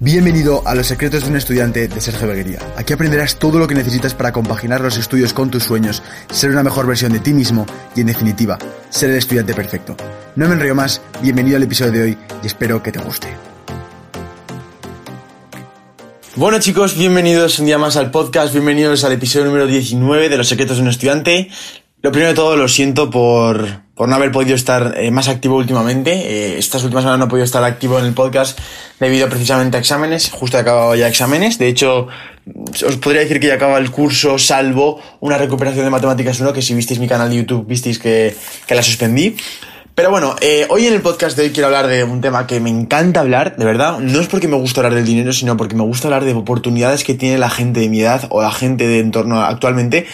Bienvenido a Los Secretos de un Estudiante de Sergio Beguería. Aquí aprenderás todo lo que necesitas para compaginar los estudios con tus sueños, ser una mejor versión de ti mismo y, en definitiva, ser el estudiante perfecto. No me enrollo más, bienvenido al episodio de hoy y espero que te guste. Bueno chicos, bienvenidos un día más al podcast, bienvenidos al episodio número 19 de Los Secretos de un Estudiante. Lo primero de todo, lo siento por, por no haber podido estar eh, más activo últimamente. Eh, estas últimas semanas no he podido estar activo en el podcast debido precisamente a exámenes. Justo he acabado ya exámenes. De hecho, os podría decir que ya acaba el curso, salvo una recuperación de Matemáticas 1, que si visteis mi canal de YouTube visteis que, que la suspendí. Pero bueno, eh, hoy en el podcast de hoy quiero hablar de un tema que me encanta hablar, de verdad. No es porque me gusta hablar del dinero, sino porque me gusta hablar de oportunidades que tiene la gente de mi edad o la gente de entorno actualmente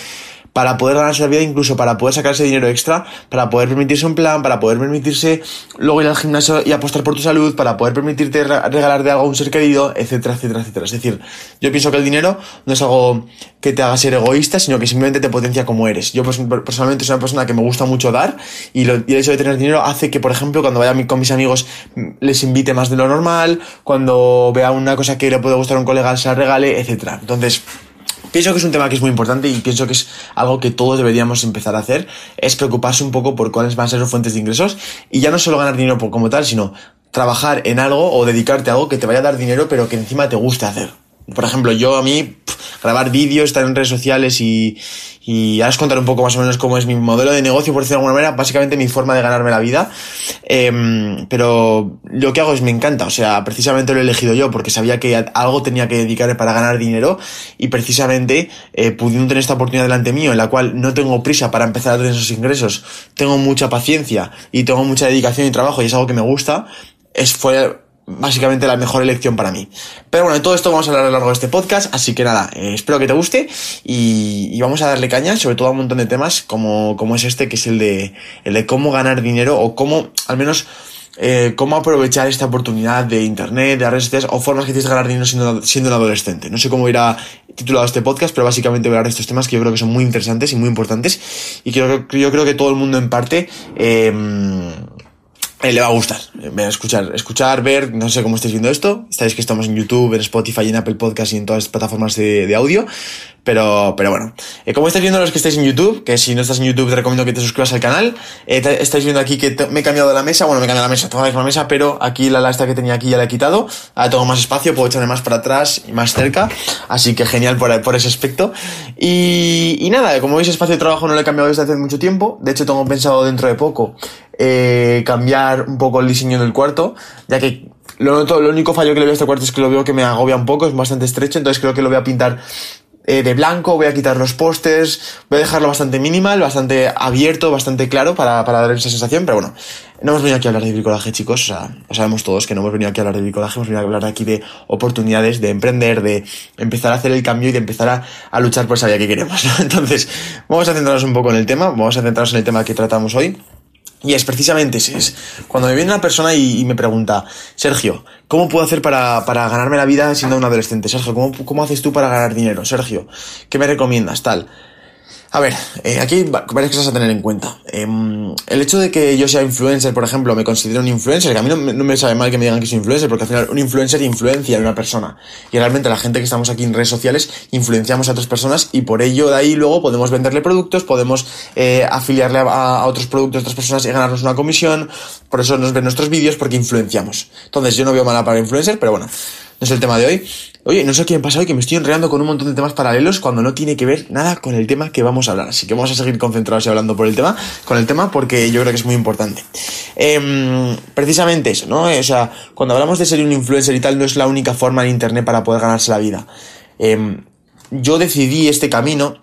para poder ganarse la vida, incluso para poder sacarse dinero extra, para poder permitirse un plan, para poder permitirse luego ir al gimnasio y apostar por tu salud, para poder permitirte regalar de algo a un ser querido, etcétera, etcétera, etcétera. Es decir, yo pienso que el dinero no es algo que te haga ser egoísta, sino que simplemente te potencia como eres. Yo personalmente soy una persona que me gusta mucho dar y, lo, y el hecho de tener dinero hace que, por ejemplo, cuando vaya con mis amigos les invite más de lo normal, cuando vea una cosa que le puede gustar a un colega se la regale, etcétera. Entonces, Pienso que es un tema que es muy importante y pienso que es algo que todos deberíamos empezar a hacer, es preocuparse un poco por cuáles van a ser sus fuentes de ingresos y ya no solo ganar dinero como tal, sino trabajar en algo o dedicarte a algo que te vaya a dar dinero pero que encima te guste hacer. Por ejemplo, yo a mí grabar vídeos, estar en redes sociales y, y ahora os contaré un poco más o menos cómo es mi modelo de negocio, por decirlo de alguna manera, básicamente mi forma de ganarme la vida. Eh, pero lo que hago es me encanta, o sea, precisamente lo he elegido yo porque sabía que algo tenía que dedicarme para ganar dinero y precisamente eh, pudiendo tener esta oportunidad delante mío en la cual no tengo prisa para empezar a tener esos ingresos, tengo mucha paciencia y tengo mucha dedicación y trabajo y es algo que me gusta, es, fue básicamente la mejor elección para mí. Pero bueno, de todo esto vamos a hablar a lo largo de este podcast, así que nada, eh, espero que te guste y, y, vamos a darle caña, sobre todo a un montón de temas como, como es este, que es el de, el de cómo ganar dinero o cómo, al menos, eh, cómo aprovechar esta oportunidad de internet, de redes o formas que tienes de ganar dinero siendo, siendo un adolescente. No sé cómo irá titulado este podcast, pero básicamente voy a hablar de estos temas que yo creo que son muy interesantes y muy importantes y que yo, yo creo que todo el mundo en parte eh, eh, le va a gustar. Eh, escuchar, escuchar, ver, no sé cómo estáis viendo esto. Sabéis que estamos en YouTube, en Spotify, en Apple Podcast y en todas las plataformas de audio. Pero, pero bueno. Eh, como estáis viendo los que estáis en YouTube, que si no estás en YouTube te recomiendo que te suscribas al canal. Eh, estáis viendo aquí que me he cambiado la mesa. Bueno, me he cambiado la mesa, toda la misma mesa, pero aquí la lasta que tenía aquí ya la he quitado. Ahora tengo más espacio, puedo echarme más para atrás y más cerca. Así que genial por, por ese aspecto. Y, y nada, como veis, espacio de trabajo no lo he cambiado desde hace mucho tiempo. De hecho, tengo pensado dentro de poco eh, cambiar un poco el diseño del cuarto, ya que lo, noto, lo único fallo que le veo a este cuarto es que lo veo que me agobia un poco, es bastante estrecho, entonces creo que lo voy a pintar eh, de blanco, voy a quitar los postes, voy a dejarlo bastante minimal, bastante abierto, bastante claro para, para dar esa sensación, pero bueno, no hemos venido aquí a hablar de bricolaje, chicos, o sea, sabemos todos que no hemos venido aquí a hablar de bricolaje, hemos venido a hablar aquí de oportunidades, de emprender, de empezar a hacer el cambio y de empezar a, a luchar por esa vida que queremos, ¿no? Entonces, vamos a centrarnos un poco en el tema, vamos a centrarnos en el tema que tratamos hoy. Y es precisamente ese. Es cuando me viene una persona y, me pregunta, Sergio, ¿cómo puedo hacer para, para ganarme la vida siendo un adolescente? Sergio, ¿cómo, ¿cómo haces tú para ganar dinero? Sergio, ¿qué me recomiendas? Tal. A ver, eh, aquí hay varias cosas a tener en cuenta. Eh, el hecho de que yo sea influencer, por ejemplo, me considero un influencer, que a mí no, me sabe mal que me digan que soy influencer, porque al final un influencer influencia en una persona. Y realmente la gente que estamos aquí en redes sociales influenciamos a otras personas y por ello de ahí luego podemos venderle productos, podemos eh, afiliarle a, a, otros productos de otras personas y ganarnos una comisión. Por eso nos ven nuestros vídeos porque influenciamos. Entonces yo no veo mala para influencer, pero bueno, no es el tema de hoy. Oye, no sé qué me pasa hoy, que me estoy enredando con un montón de temas paralelos cuando no tiene que ver nada con el tema que vamos a hablar. Así que vamos a seguir concentrados y hablando por el tema, con el tema, porque yo creo que es muy importante. Eh, precisamente eso, ¿no? O sea, cuando hablamos de ser un influencer y tal, no es la única forma en internet para poder ganarse la vida. Eh, yo decidí este camino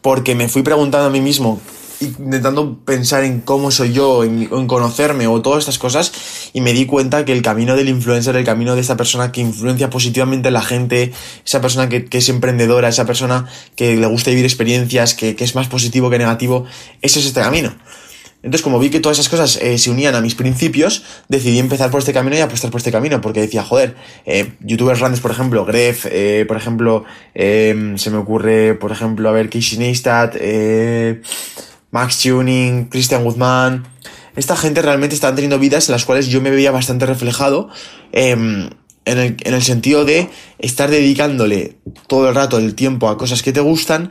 porque me fui preguntando a mí mismo intentando pensar en cómo soy yo, en, en, conocerme o todas estas cosas y me di cuenta que el camino del influencer, el camino de esta persona que influencia positivamente a la gente, esa persona que, es emprendedora, esa persona que le gusta vivir experiencias, que, es más positivo que negativo, ese es este camino. Entonces, como vi que todas esas cosas eh, se unían a mis principios, decidí empezar por este camino y apostar por este camino, porque decía, joder, eh, youtubers grandes, por ejemplo, Gref, eh, por ejemplo, se me ocurre, por ejemplo, a ver, Casey Neistat, Max Tuning, Christian Guzmán, esta gente realmente está teniendo vidas en las cuales yo me veía bastante reflejado. Em, en el, en el, sentido de estar dedicándole todo el rato el tiempo a cosas que te gustan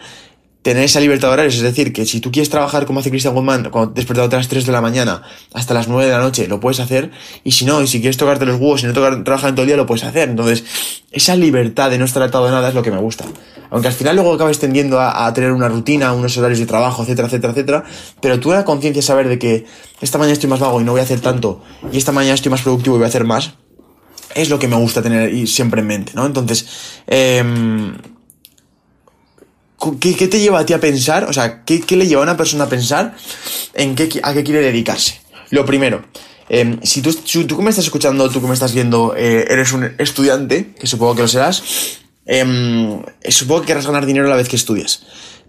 tener esa libertad de horarios, es decir, que si tú quieres trabajar como hace Christian Woodman, cuando despertado a las 3 de la mañana hasta las 9 de la noche, lo puedes hacer, y si no, y si quieres tocarte los huevos y no trabajar en todo el día, lo puedes hacer. Entonces, esa libertad de no estar atado de nada es lo que me gusta. Aunque al final luego acabes tendiendo a, a tener una rutina, unos horarios de trabajo, etcétera, etcétera, etcétera, pero tú la conciencia de saber de que esta mañana estoy más vago y no voy a hacer tanto, y esta mañana estoy más productivo y voy a hacer más, es lo que me gusta tener siempre en mente, ¿no? Entonces, eh, ¿Qué, ¿Qué, te lleva a ti a pensar? O sea, ¿qué, ¿qué, le lleva a una persona a pensar en qué, a qué quiere dedicarse? Lo primero, eh, si, tú, tú que me estás escuchando, tú que me estás viendo, eh, eres un estudiante, que supongo que lo serás, eh, supongo que querrás ganar dinero a la vez que estudias.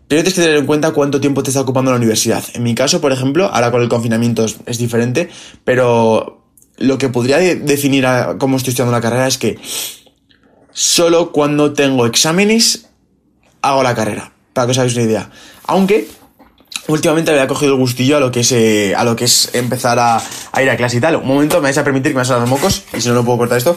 Pero tienes que tener en cuenta cuánto tiempo te está ocupando la universidad. En mi caso, por ejemplo, ahora con el confinamiento es, diferente, pero lo que podría de definir cómo estoy estudiando la carrera es que solo cuando tengo exámenes hago la carrera, para que os hagáis una idea. Aunque últimamente había cogido el gustillo a lo que es eh, a lo que es empezar a, ir a clase y tal. Un momento, me vais a permitir que me salgan los mocos, y si no, no puedo cortar esto.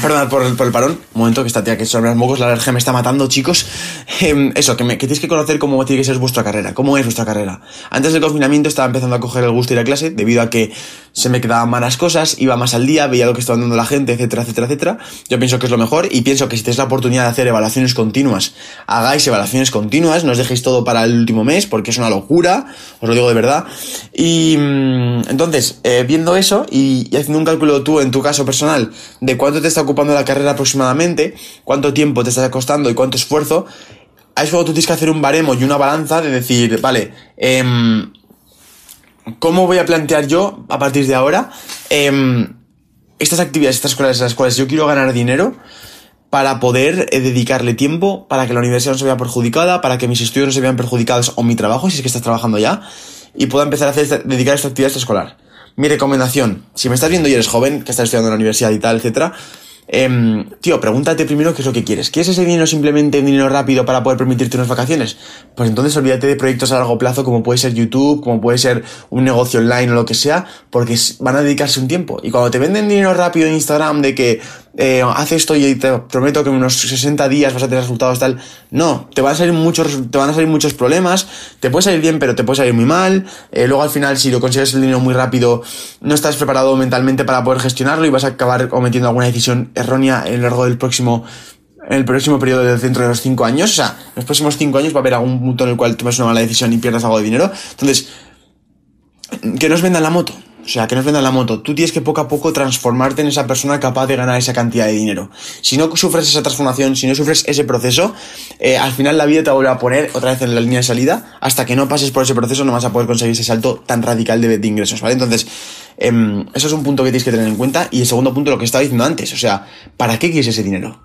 Perdón por el, por el parón. Un momento, que esta tía que son los mocos, la alergia me está matando, chicos. Eh, eso, que, me, que tenéis que conocer cómo tiene que ser vuestra carrera, cómo es vuestra carrera. Antes del confinamiento estaba empezando a coger el gusto de ir a clase, debido a que se me quedaban malas cosas, iba más al día, veía lo que estaba dando la gente, etcétera, etcétera, etcétera. Yo pienso que es lo mejor y pienso que si tenéis la oportunidad de hacer evaluaciones continuas, hagáis evaluaciones continuas, no os dejéis todo para el último mes, porque es una locura, os lo digo de verdad. Y mmm, entonces, eh, viendo eso y, y haciendo un cálculo tú, en tu caso personal, de cuánto te está ocupando la carrera aproximadamente, cuánto tiempo te está costando y cuánto esfuerzo, ahí es cuando tú tienes que hacer un baremo y una balanza de decir, vale, eh, ¿cómo voy a plantear yo, a partir de ahora, eh, estas actividades, estas cosas en las cuales yo quiero ganar dinero para poder eh, dedicarle tiempo, para que la universidad no se vea perjudicada, para que mis estudios no se vean perjudicados o mi trabajo, si es que estás trabajando ya, y pueda empezar a hacer, dedicar esta actividad escolar. Mi recomendación, si me estás viendo y eres joven, que estás estudiando en la universidad y tal, etcétera, eh, tío, pregúntate primero qué es lo que quieres. ¿Quieres ese dinero simplemente un dinero rápido para poder permitirte unas vacaciones? Pues entonces olvídate de proyectos a largo plazo como puede ser YouTube, como puede ser un negocio online o lo que sea, porque van a dedicarse un tiempo. Y cuando te venden dinero rápido en Instagram de que eh, haz esto y te prometo que en unos 60 días vas a tener resultados tal, no, te van a salir muchos, te van a salir muchos problemas, te puede salir bien pero te puede salir muy mal, eh, luego al final si lo consigues el dinero muy rápido no estás preparado mentalmente para poder gestionarlo y vas a acabar cometiendo alguna decisión errónea en lo largo del próximo en el próximo periodo del dentro de los 5 años, o sea, en los próximos 5 años va a haber algún punto en el cual tomes una mala decisión y pierdas algo de dinero. Entonces, que nos vendan la moto. O sea, que nos vendan la moto. Tú tienes que poco a poco transformarte en esa persona capaz de ganar esa cantidad de dinero. Si no sufres esa transformación, si no sufres ese proceso, eh, al final la vida te volver a poner otra vez en la línea de salida. Hasta que no pases por ese proceso no vas a poder conseguir ese salto tan radical de, de ingresos, ¿vale? Entonces, eh, eso es un punto que tienes que tener en cuenta. Y el segundo punto, lo que estaba diciendo antes. O sea, ¿para qué quieres ese dinero?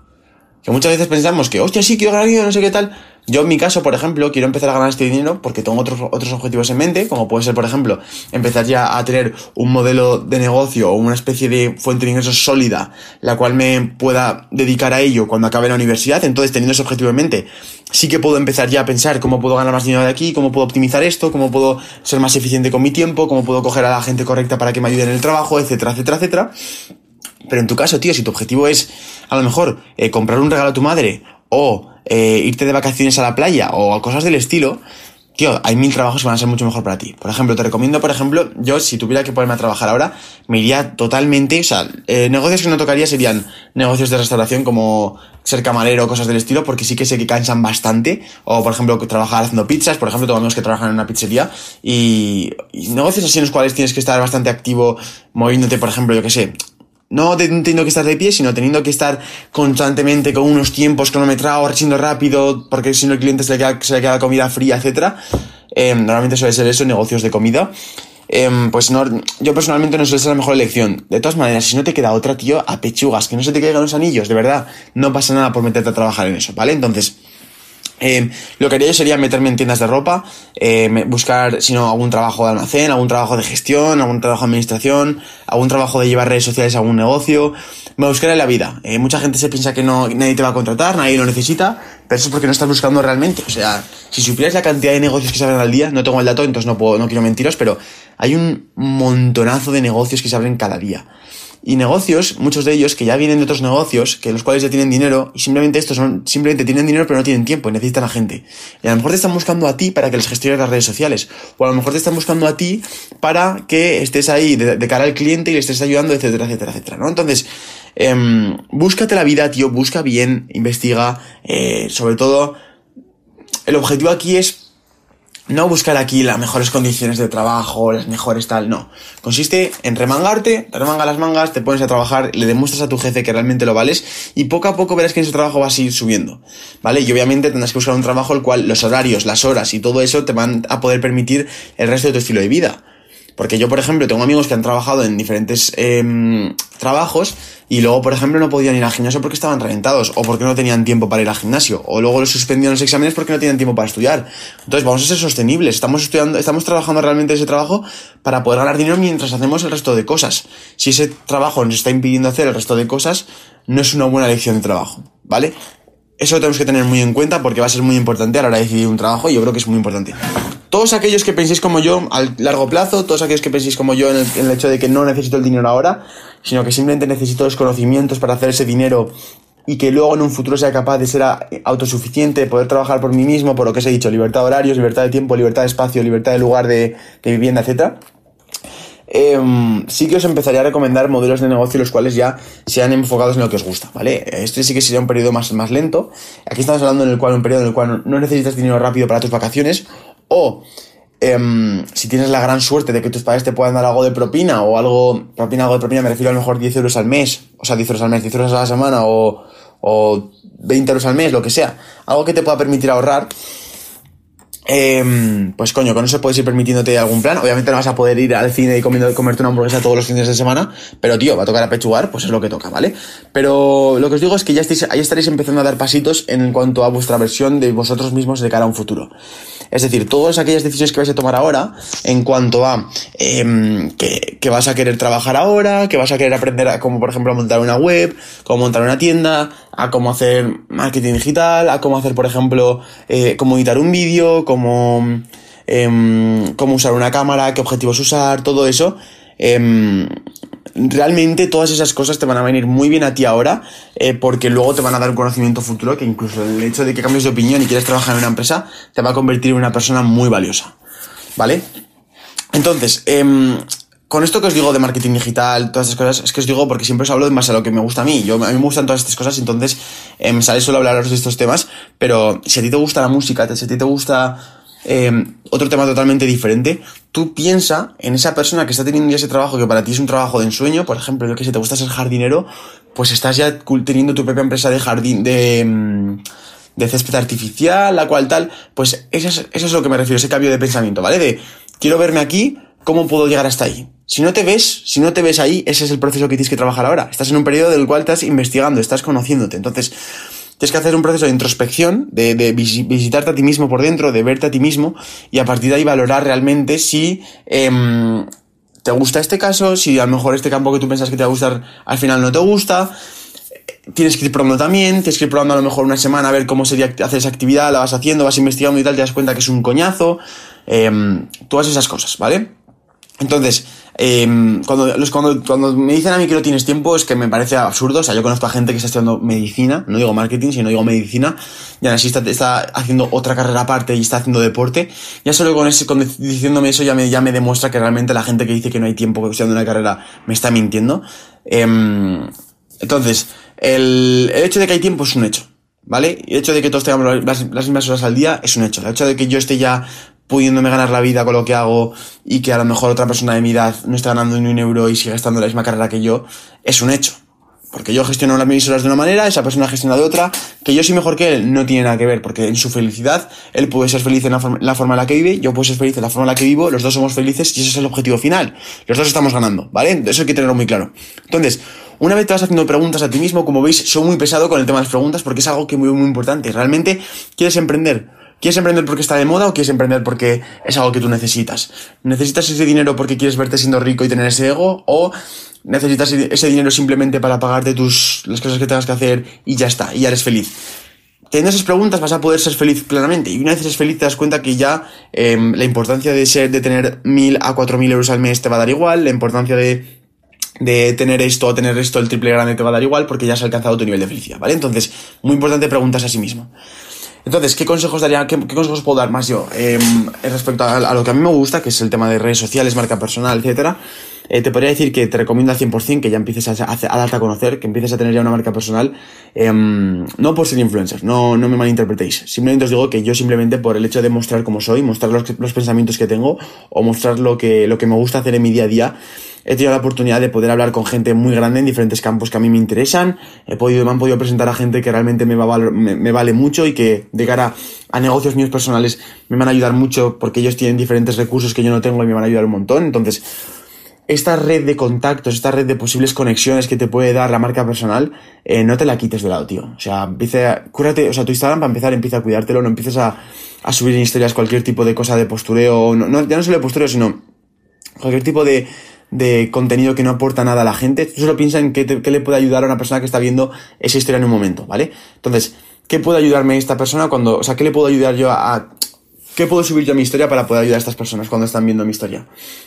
Que muchas veces pensamos que, hostia, sí, quiero ganar dinero, no sé qué tal. Yo en mi caso, por ejemplo, quiero empezar a ganar este dinero porque tengo otros, otros objetivos en mente, como puede ser, por ejemplo, empezar ya a tener un modelo de negocio o una especie de fuente de ingresos sólida, la cual me pueda dedicar a ello cuando acabe la universidad. Entonces, teniendo ese objetivo en mente, sí que puedo empezar ya a pensar cómo puedo ganar más dinero de aquí, cómo puedo optimizar esto, cómo puedo ser más eficiente con mi tiempo, cómo puedo coger a la gente correcta para que me ayude en el trabajo, etcétera, etcétera, etcétera. Pero en tu caso, tío, si tu objetivo es a lo mejor eh, comprar un regalo a tu madre o eh, irte de vacaciones a la playa o cosas del estilo, tío, hay mil trabajos que van a ser mucho mejor para ti. Por ejemplo, te recomiendo, por ejemplo, yo si tuviera que ponerme a trabajar ahora, me iría totalmente, o sea, eh, negocios que no tocaría serían negocios de restauración como ser camarero cosas del estilo, porque sí que sé que cansan bastante. O, por ejemplo, trabajar haciendo pizzas, por ejemplo, tengo amigos que trabajan en una pizzería y, y negocios así en los cuales tienes que estar bastante activo, moviéndote, por ejemplo, yo que sé, no teniendo que estar de pie, sino teniendo que estar constantemente con unos tiempos cronometrados, siendo rápido, porque si no el cliente se le queda, se le queda comida fría, etc. Eh, normalmente suele ser eso, negocios de comida. Eh, pues no, yo personalmente no suele ser la mejor elección. De todas maneras, si no te queda otra, tío, a pechugas, que no se te caigan los anillos, de verdad, no pasa nada por meterte a trabajar en eso, ¿vale? Entonces, eh, lo que haría yo sería meterme en tiendas de ropa, eh, buscar, si no, algún trabajo de almacén, algún trabajo de gestión, algún trabajo de administración, algún trabajo de llevar redes sociales a algún negocio. Me buscaré la vida. Eh, mucha gente se piensa que no, nadie te va a contratar, nadie lo necesita, pero eso es porque no estás buscando realmente. O sea, si supieras la cantidad de negocios que se abren al día, no tengo el dato, entonces no puedo, no quiero mentiros, pero hay un montonazo de negocios que se abren cada día. Y negocios, muchos de ellos que ya vienen de otros negocios, que los cuales ya tienen dinero, y simplemente estos son, simplemente tienen dinero pero no tienen tiempo y necesitan a gente. Y a lo mejor te están buscando a ti para que les gestiones las redes sociales. O a lo mejor te están buscando a ti para que estés ahí de, cara al cliente y le estés ayudando, etcétera, etcétera, etcétera, ¿no? Entonces, eh, búscate la vida, tío, busca bien, investiga, eh, sobre todo, el objetivo aquí es no buscar aquí las mejores condiciones de trabajo, las mejores tal, no. Consiste en remangarte, te remanga las mangas, te pones a trabajar, le demuestras a tu jefe que realmente lo vales y poco a poco verás que ese trabajo vas a ir subiendo, ¿vale? Y obviamente tendrás que buscar un trabajo el cual los horarios, las horas y todo eso te van a poder permitir el resto de tu estilo de vida. Porque yo, por ejemplo, tengo amigos que han trabajado en diferentes em, trabajos y luego, por ejemplo, no podían ir al gimnasio porque estaban reventados o porque no tenían tiempo para ir al gimnasio o luego los suspendieron los exámenes porque no tenían tiempo para estudiar. Entonces, vamos a ser sostenibles. Estamos estudiando, estamos trabajando realmente ese trabajo para poder ganar dinero mientras hacemos el resto de cosas. Si ese trabajo nos está impidiendo hacer el resto de cosas, no es una buena elección de trabajo, ¿vale? Eso lo tenemos que tener muy en cuenta porque va a ser muy importante a la hora de decidir un trabajo y yo creo que es muy importante. Todos aquellos que penséis como yo a largo plazo, todos aquellos que penséis como yo en el, hecho de que no necesito el dinero ahora, sino que simplemente necesito los conocimientos para hacer ese dinero y que luego en un futuro sea capaz de ser autosuficiente, poder trabajar por mí mismo, por lo que os he dicho, libertad de horarios, libertad de tiempo, libertad de espacio, libertad de lugar de, de vivienda, etcétera Em, sí que os empezaría a recomendar modelos de negocio los cuales ya sean enfocados en lo que os gusta, ¿vale? Este sí que sería un periodo más, más lento. Aquí estamos hablando en el cual, un periodo en el cual no necesitas dinero rápido para tus vacaciones o em, si tienes la gran suerte de que tus padres te puedan dar algo de propina o algo, propina, algo de propina, me refiero a lo mejor 10 euros al mes, o sea, 10 euros al mes, 10 euros a la semana o, o 20 euros al mes, lo que sea, algo que te pueda permitir ahorrar, eh, pues coño, con eso puedes ir permitiéndote algún plan. Obviamente no vas a poder ir al cine y comiendo, comerte una hamburguesa todos los fines de semana, pero tío, va a tocar apechugar, pues es lo que toca, ¿vale? Pero lo que os digo es que ya estáis, ahí estaréis empezando a dar pasitos en cuanto a vuestra versión de vosotros mismos de cara a un futuro. Es decir, todas aquellas decisiones que vais a tomar ahora, en cuanto a eh, que, vas a querer trabajar ahora, que vas a querer aprender a, como por ejemplo a montar una web, cómo montar una tienda, a cómo hacer marketing digital, a cómo hacer, por ejemplo, eh, cómo editar un vídeo, cómo, eh, cómo usar una cámara, qué objetivos usar, todo eso. Eh, realmente todas esas cosas te van a venir muy bien a ti ahora eh, porque luego te van a dar un conocimiento futuro que incluso el hecho de que cambies de opinión y quieras trabajar en una empresa te va a convertir en una persona muy valiosa. ¿Vale? Entonces, eh, con esto que os digo de marketing digital, todas estas cosas, es que os digo porque siempre os hablo base a lo que me gusta a mí. Yo, a mí me gustan todas estas cosas, entonces eh, me sale solo hablaros de estos temas, pero si a ti te gusta la música, si a ti te gusta eh, otro tema totalmente diferente, tú piensa en esa persona que está teniendo ya ese trabajo que para ti es un trabajo de ensueño, por ejemplo, yo que si te gusta ser jardinero, pues estás ya teniendo tu propia empresa de jardín, de... Mm, de césped artificial, la cual tal, pues eso es, eso es lo que me refiero, ese cambio de pensamiento, ¿vale? De quiero verme aquí, ¿cómo puedo llegar hasta ahí? Si no te ves, si no te ves ahí, ese es el proceso que tienes que trabajar ahora. Estás en un periodo del cual estás investigando, estás conociéndote. Entonces, tienes que hacer un proceso de introspección, de, de, visitarte a ti mismo por dentro, de verte a ti mismo y a partir de ahí valorar realmente si eh, te gusta este caso, si a lo mejor este campo que tú piensas que te va a gustar al final no te gusta. Tienes que ir probando también, tienes que ir probando a lo mejor una semana a ver cómo sería hacer esa actividad, la vas haciendo, vas investigando y tal, te das cuenta que es un coñazo, eh, todas esas cosas, ¿vale? Entonces, eh, cuando, los, cuando, cuando me dicen a mí que no tienes tiempo es que me parece absurdo. O sea, yo conozco a gente que está estudiando medicina, no digo marketing, sino digo medicina, y así está, está haciendo otra carrera aparte y está haciendo deporte. Ya solo con ese, con diciéndome eso ya me, ya me demuestra que realmente la gente que dice que no hay tiempo estudiando una carrera me está mintiendo. Eh, entonces, el, el hecho de que hay tiempo es un hecho. ¿Vale? El hecho de que todos tengamos las, las, mismas horas al día es un hecho. El hecho de que yo esté ya pudiéndome ganar la vida con lo que hago y que a lo mejor otra persona de mi edad no está ganando ni un euro y sigue estando en la misma carrera que yo, es un hecho. Porque yo gestiono las mis horas de una manera, esa persona gestiona de otra, que yo soy mejor que él, no tiene nada que ver, porque en su felicidad, él puede ser feliz en la, forma, la forma en la que vive, yo puedo ser feliz en la forma en la que vivo, los dos somos felices y ese es el objetivo final. Los dos estamos ganando, ¿vale? Eso hay que tenerlo muy claro. Entonces, una vez te vas haciendo preguntas a ti mismo, como veis, soy muy pesado con el tema de las preguntas porque es algo que es muy, muy importante. Realmente, ¿quieres emprender? ¿Quieres emprender porque está de moda o quieres emprender porque es algo que tú necesitas? ¿Necesitas ese dinero porque quieres verte siendo rico y tener ese ego? ¿O necesitas ese dinero simplemente para pagarte tus, las cosas que tengas que hacer y ya está, y ya eres feliz? teniendo esas preguntas vas a poder ser feliz plenamente. Y una vez eres feliz te das cuenta que ya em, la importancia de ser, de tener mil a cuatro mil euros al mes te va a dar igual, la importancia de de tener esto o tener esto el triple grande te va a dar igual porque ya has alcanzado tu nivel de felicidad, ¿vale? Entonces, muy importante preguntas a sí mismo. Entonces, ¿qué consejos daría, qué, consejos puedo dar más yo? Eh, respecto a, lo que a mí me gusta, que es el tema de redes sociales, marca personal, etcétera, eh, te podría decir que te recomiendo al 100% que ya empieces a, a, darte a conocer, que empieces a tener ya una marca personal, em, no por ser influencer, no, no me malinterpretéis. Simplemente os digo que yo simplemente por el hecho de mostrar cómo soy, mostrar los, los pensamientos que tengo o mostrar lo que, lo que me gusta hacer en mi día a día, he tenido la oportunidad de poder hablar con gente muy grande en diferentes campos que a mí me interesan. He podido, me han podido presentar a gente que realmente me, va me, vale mucho y que de cara a negocios míos personales me van a ayudar mucho porque ellos tienen diferentes recursos que yo no tengo y me van a ayudar un montón. Entonces, esta red de contactos, esta red de posibles conexiones que te puede dar la marca personal, eh, no te la quites de lado, tío. O sea, empieza, cúrate, o sea, tu Instagram para empezar empieza a cuidártelo, no empieces a, a subir en historias cualquier tipo de cosa de postureo, no, no, ya no solo de postureo, sino cualquier tipo de, de contenido que no aporta nada a la gente, solo piensa en qué, le puede ayudar a una persona que está viendo esa historia en un momento, ¿vale? Entonces, ¿qué puede ayudarme esta persona cuando, o sea, qué le puedo ayudar yo a, ¿Qué puedo subir yo a mi historia para poder ayudar a estas personas cuando están viendo mi historia?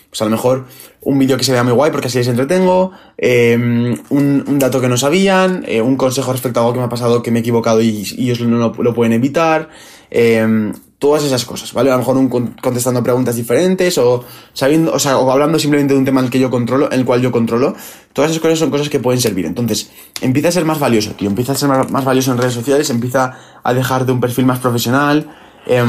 Pues a lo mejor un vídeo que se vea muy guay porque así les entretengo, em, un, dato que no sabían, eh, un consejo respecto a algo que me ha pasado que me he equivocado y, ellos no lo, pueden evitar, eh, todas esas cosas, ¿vale? A lo mejor un, contestando preguntas diferentes o sabiendo, o sea, o hablando simplemente de un tema en el que yo controlo, en el cual yo controlo. Todas esas cosas son cosas que pueden servir. Entonces, empieza a ser más valioso, tío. Empieza a ser más, valioso en redes sociales, empieza a dejarte un perfil más profesional. Eh,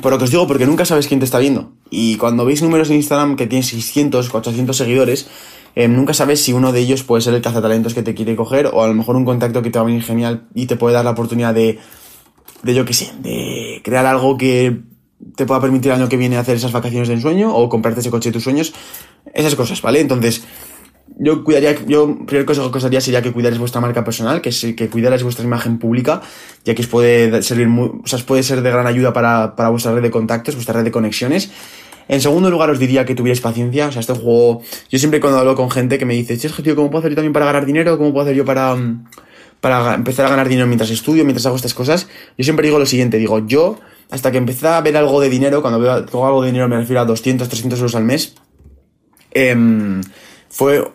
por lo que os digo, porque nunca sabes quién te está viendo. Y cuando veis números en Instagram que tienen 600, 400 seguidores, em, nunca sabes si uno de ellos puede ser el cazatalentos que te quiere coger o a lo mejor un contacto que te va a venir genial y te puede dar la oportunidad de de yo que sé, de crear algo que te pueda permitir el año que viene hacer esas vacaciones de ensueño o comprarte ese coche de tus sueños, esas cosas, ¿vale? Entonces, yo cuidaría, yo, primer consejo que os daría sería que cuidaréis vuestra marca personal, que, que cuidaréis vuestra imagen pública, ya que os puede servir muy, o sea, os puede ser de gran ayuda para, para vuestra red de contactos, vuestra red de conexiones. En segundo lugar, os diría que tuvierais paciencia. O sea, este juego, yo siempre cuando hablo con gente que me dice, che, tío, ¿cómo puedo hacer yo también para ganar dinero? ¿Cómo puedo hacer yo para, para empezar a ganar dinero mientras estudio, mientras hago estas cosas, yo siempre digo lo siguiente, digo, yo hasta que empecé a ver algo de dinero, cuando veo algo de dinero me refiero a 200, 300 euros al mes, em, fue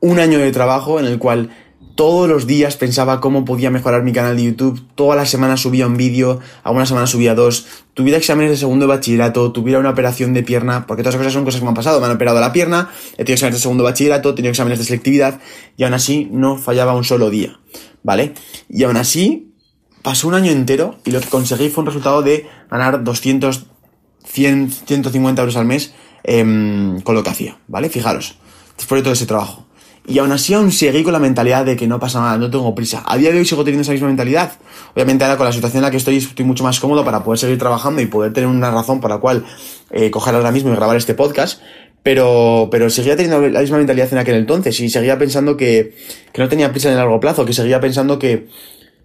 un año de trabajo en el cual todos los días pensaba cómo podía mejorar mi canal de YouTube, todas las semanas subía un vídeo, algunas semanas subía dos, tuviera exámenes de segundo bachillerato, tuviera una operación de pierna, porque todas esas cosas son cosas que me han pasado, me han operado la pierna, he tenido exámenes de segundo bachillerato, he tenido exámenes de selectividad, y aún así no fallaba un solo día. ¿Vale? Y aún así, pasó un año entero y lo que conseguí fue un resultado de ganar 200, 100, 150 euros al mes em, con lo que hacía, ¿vale? Fijaros, después de todo ese trabajo. Y aún así aún seguí con la mentalidad de que no pasa nada, no tengo prisa. A día de hoy sigo teniendo esa misma mentalidad. Obviamente ahora con la situación en la que estoy estoy mucho más cómodo para poder seguir trabajando y poder tener una razón por la cual eh, coger ahora mismo y grabar este podcast. Pero, pero seguía teniendo la misma mentalidad en aquel entonces y seguía pensando que, que no tenía prisa en el largo plazo, que seguía pensando que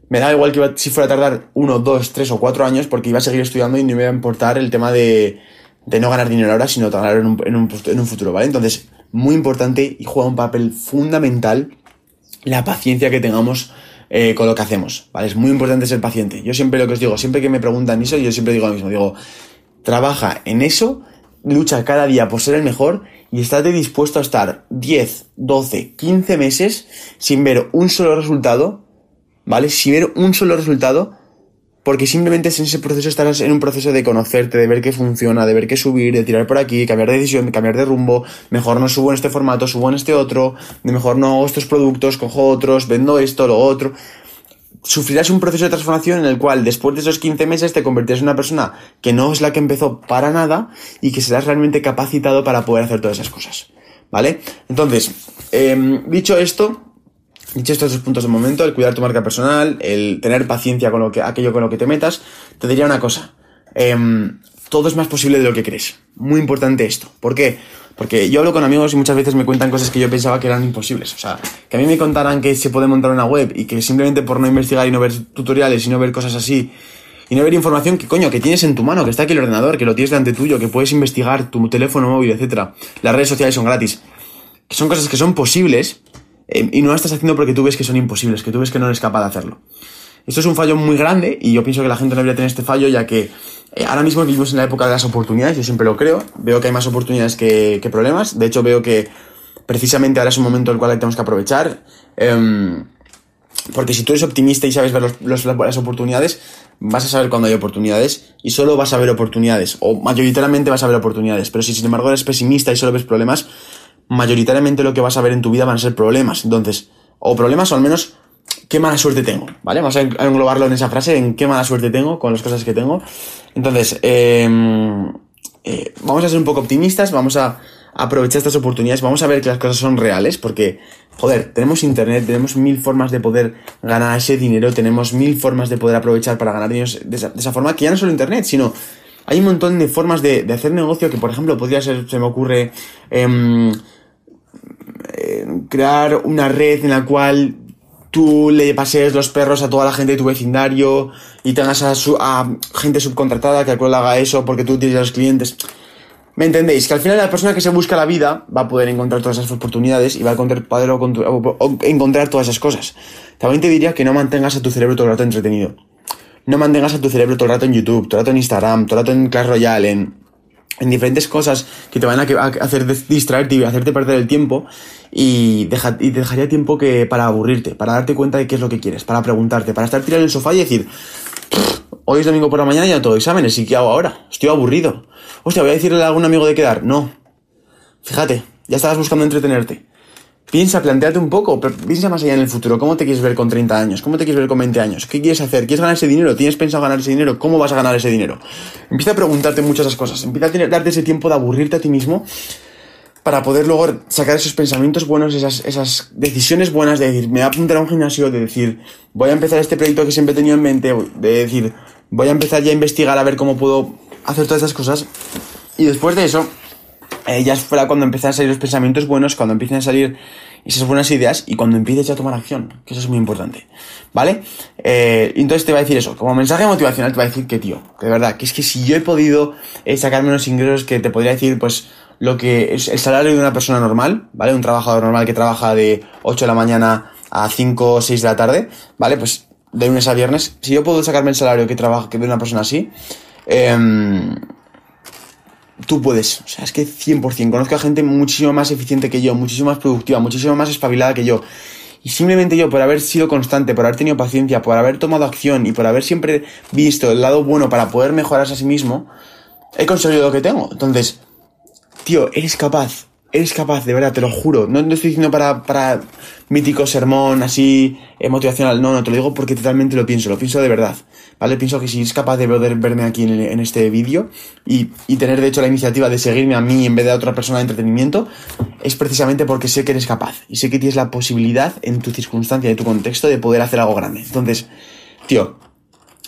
me da igual que iba, si fuera a tardar uno, dos, tres o cuatro años porque iba a seguir estudiando y no me iba a importar el tema de, de no ganar dinero ahora, sino ganar en un, en, un, en un futuro, ¿vale? Entonces, muy importante y juega un papel fundamental la paciencia que tengamos eh, con lo que hacemos, ¿vale? Es muy importante ser paciente. Yo siempre lo que os digo, siempre que me preguntan eso, yo siempre digo lo mismo, digo, trabaja en eso lucha cada día por ser el mejor y estate dispuesto a estar 10, 12, 15 meses sin ver un solo resultado, ¿vale? Sin ver un solo resultado, porque simplemente en ese proceso estarás en un proceso de conocerte, de ver qué funciona, de ver qué subir, de tirar por aquí, cambiar de decisión, de cambiar de rumbo, mejor no subo en este formato, subo en este otro, de mejor no hago estos productos, cojo otros, vendo esto, lo otro sufrirás un proceso de transformación en el cual después de esos 15 meses te convertirás en una persona que no es la que empezó para nada y que serás realmente capacitado para poder hacer todas esas cosas. ¿Vale? Entonces, em, dicho esto, dicho estos dos puntos de momento, el cuidar tu marca personal, el tener paciencia con lo que, aquello con lo que te metas, te diría una cosa. Em, todo es más posible de lo que crees. Muy importante esto. ¿Por qué? Porque yo hablo con amigos y muchas veces me cuentan cosas que yo pensaba que eran imposibles. O sea, que a mí me contaran que se puede montar una web y que simplemente por no investigar y no ver tutoriales y no ver cosas así y no ver información que coño, que tienes en tu mano, que está aquí el ordenador, que lo tienes delante tuyo, que puedes investigar tu teléfono móvil, etcétera. Las redes sociales son gratis. Que son cosas que son posibles eh, y no las estás haciendo porque tú ves que son imposibles, que tú ves que no eres capaz de hacerlo. Esto es un fallo muy grande y yo pienso que la gente no debería tener este fallo ya que eh, ahora mismo vivimos en la época de las oportunidades, yo siempre lo creo. Veo que hay más oportunidades que, problemas. De hecho, veo que precisamente ahora es un momento en el cual tenemos que aprovechar. Em, porque si tú eres optimista y sabes ver las oportunidades, vas a saber cuando hay oportunidades y solo vas a ver oportunidades. O mayoritariamente vas a ver oportunidades. Pero si sin embargo eres pesimista y solo ves problemas, mayoritariamente lo que vas a ver en tu vida van a ser problemas. Entonces, o problemas o al menos qué mala suerte tengo, ¿vale? Vamos a englobarlo en esa frase, en qué mala suerte tengo con las cosas que tengo. Entonces, em, eh, vamos a ser un poco optimistas, vamos a aprovechar estas oportunidades, vamos a ver que las cosas son reales, porque, joder, tenemos internet, tenemos mil formas de poder ganar ese dinero, tenemos mil formas de poder aprovechar para ganar dinero de esa, forma, que ya no solo internet, sino hay un montón de formas de, hacer negocio que, por ejemplo, podría ser, se me ocurre, em, crear una red en la cual tú le pases los perros a toda la gente de tu vecindario y tengas a, a gente subcontratada que al cual haga eso porque tú tienes a los clientes. ¿Me entendéis? Que al final la persona que se busca la vida va a poder encontrar todas esas oportunidades y va a encontrar, poder encontrar todas esas cosas. También te diría que no mantengas a tu cerebro todo el rato entretenido. No mantengas a tu cerebro todo el rato en YouTube, todo el rato en Instagram, todo el rato en Clash Royale, en, en diferentes cosas que te van a hacer distraerte y hacerte perder el tiempo y, te dejaría tiempo que para aburrirte, para darte cuenta de qué es lo que quieres, para preguntarte, para estar tirado en el sofá y decir, hoy es domingo por la mañana y ya todo exámenes, ¿y qué hago ahora? Estoy aburrido. Hostia, voy a decirle a algún amigo de quedar. No. Fíjate, ya estabas buscando entretenerte. Piensa, planteate un poco, piensa más allá en el futuro. ¿Cómo te quieres ver con 30 años? ¿Cómo te quieres ver con 20 años? ¿Qué quieres hacer? ¿Quieres ganar ese dinero? ¿Tienes pensado ganar ese dinero? ¿Cómo vas a ganar ese dinero? Empieza a preguntarte muchas esas cosas. Empieza a darte ese tiempo de aburrirte a ti mismo para poder luego sacar esos pensamientos buenos, esas, decisiones buenas de decir, me voy a apuntar a un gimnasio, de decir, voy a empezar este proyecto que siempre he tenido en mente, de decir, voy a empezar ya a investigar a ver cómo puedo hacer todas esas cosas. Y después de eso, eh, ya fuera cuando empiezan a salir los pensamientos buenos, cuando empiecen a salir esas buenas ideas y cuando empieces ya a tomar acción, que eso es muy importante, ¿vale? Eh, entonces te va a decir eso, como mensaje motivacional te va a decir que, tío, de verdad, que es que si yo he podido eh, sacarme unos ingresos que te podría decir, pues, lo que es el salario de una persona normal, ¿vale? Un trabajador normal que trabaja de 8 de la mañana a 5 o 6 de la tarde, ¿vale? Pues de lunes a viernes, si yo puedo sacarme el salario que trabaja que de una persona así, eh, tú puedes. O sea, es que 100%. Conozco a gente muchísimo más eficiente que yo, muchísimo más productiva, muchísimo más espabilada que yo. Y simplemente yo, por haber sido constante, por haber tenido paciencia, por haber tomado acción y por haber siempre visto el lado bueno para poder mejorarse a sí mismo, he conseguido lo que tengo. Entonces, tío, eres capaz eres capaz, de verdad, te lo juro. No, no estoy diciendo para, para mítico sermón así eh, motivacional, no, no, te lo digo porque totalmente lo pienso, lo pienso de verdad. ¿Vale? Pienso que si eres capaz de poder verme aquí en, este vídeo y, y, tener de hecho la iniciativa de seguirme a mí en vez de a otra persona de entretenimiento, es precisamente porque sé que eres capaz y sé que tienes la posibilidad en tu circunstancia, en tu contexto, de poder hacer algo grande. Entonces, tío,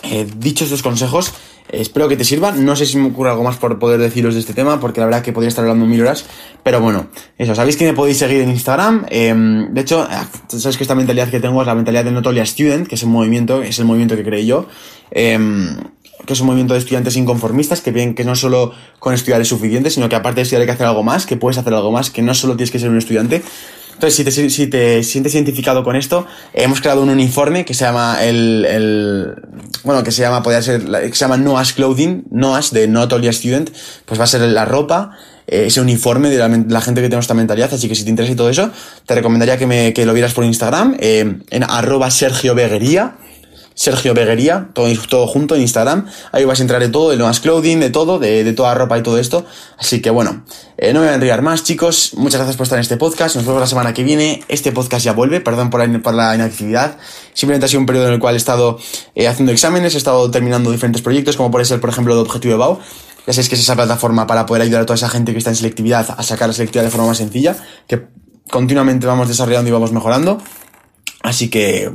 eh, dicho estos consejos, espero que te sirvan. No sé si me ocurre algo más por poder deciros de este tema, porque la verdad que podría estar hablando mil horas. Pero bueno, eso, sabéis que me podéis seguir en Instagram. Em, de hecho, ah, sabes que esta mentalidad que tengo es la mentalidad de Notolia Student, que es el movimiento, es el movimiento que creé yo. Em, que es un movimiento de estudiantes inconformistas que ven que no solo con estudiar es suficiente, sino que aparte de estudiar hay que hacer algo más, que puedes hacer algo más, que no solo tienes que ser un estudiante. Entonces, si te, si te sientes identificado con esto, hemos creado un uniforme que se llama el, el bueno, que se llama, podría ser, que se llama Noah's Clothing, Noah's de Not Only a Student, pues va a ser la ropa, eh, ese uniforme de la, gente que tiene esta mentalidad, así que si te interesa y todo eso, te recomendaría que, me, que lo vieras por Instagram, eh, en arroba Sergio Beguería, Sergio Beguería, todo, todo junto en Instagram. Ahí vas a entrar de todo, de nuevas clothing, de todo, de, de, toda ropa y todo esto. Así que bueno, eh, no me voy a enriar más, chicos. Muchas gracias por estar en este podcast. Nos vemos la semana que viene. Este podcast ya vuelve, perdón por la, por la inactividad. Simplemente ha sido un periodo en el cual he estado eh, haciendo exámenes, he estado terminando diferentes proyectos, como puede ser, por ejemplo, de Objetivo EBAU. Ya sabéis que es esa plataforma para poder ayudar a toda esa gente que está en selectividad a sacar la selectividad de forma más sencilla, que continuamente vamos desarrollando y vamos mejorando. Así que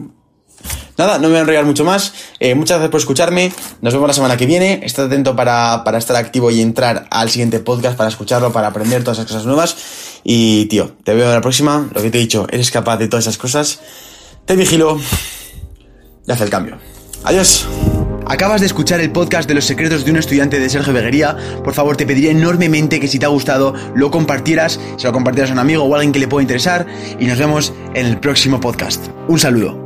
Nada, no me voy a enrollar mucho más. Eh, muchas gracias por escucharme. Nos vemos la semana que viene. Estad atento para, para estar activo y entrar al siguiente podcast para escucharlo, para aprender todas esas cosas nuevas. Y tío, te veo en la próxima. Lo que te he dicho, eres capaz de todas esas cosas. Te vigilo y haz el cambio. Adiós. Acabas de escuchar el podcast de los secretos de un estudiante de Sergio Beguería. Por favor, te pediría enormemente que si te ha gustado lo compartieras, se lo compartieras a un amigo o a alguien que le pueda interesar. Y nos vemos en el próximo podcast. Un saludo.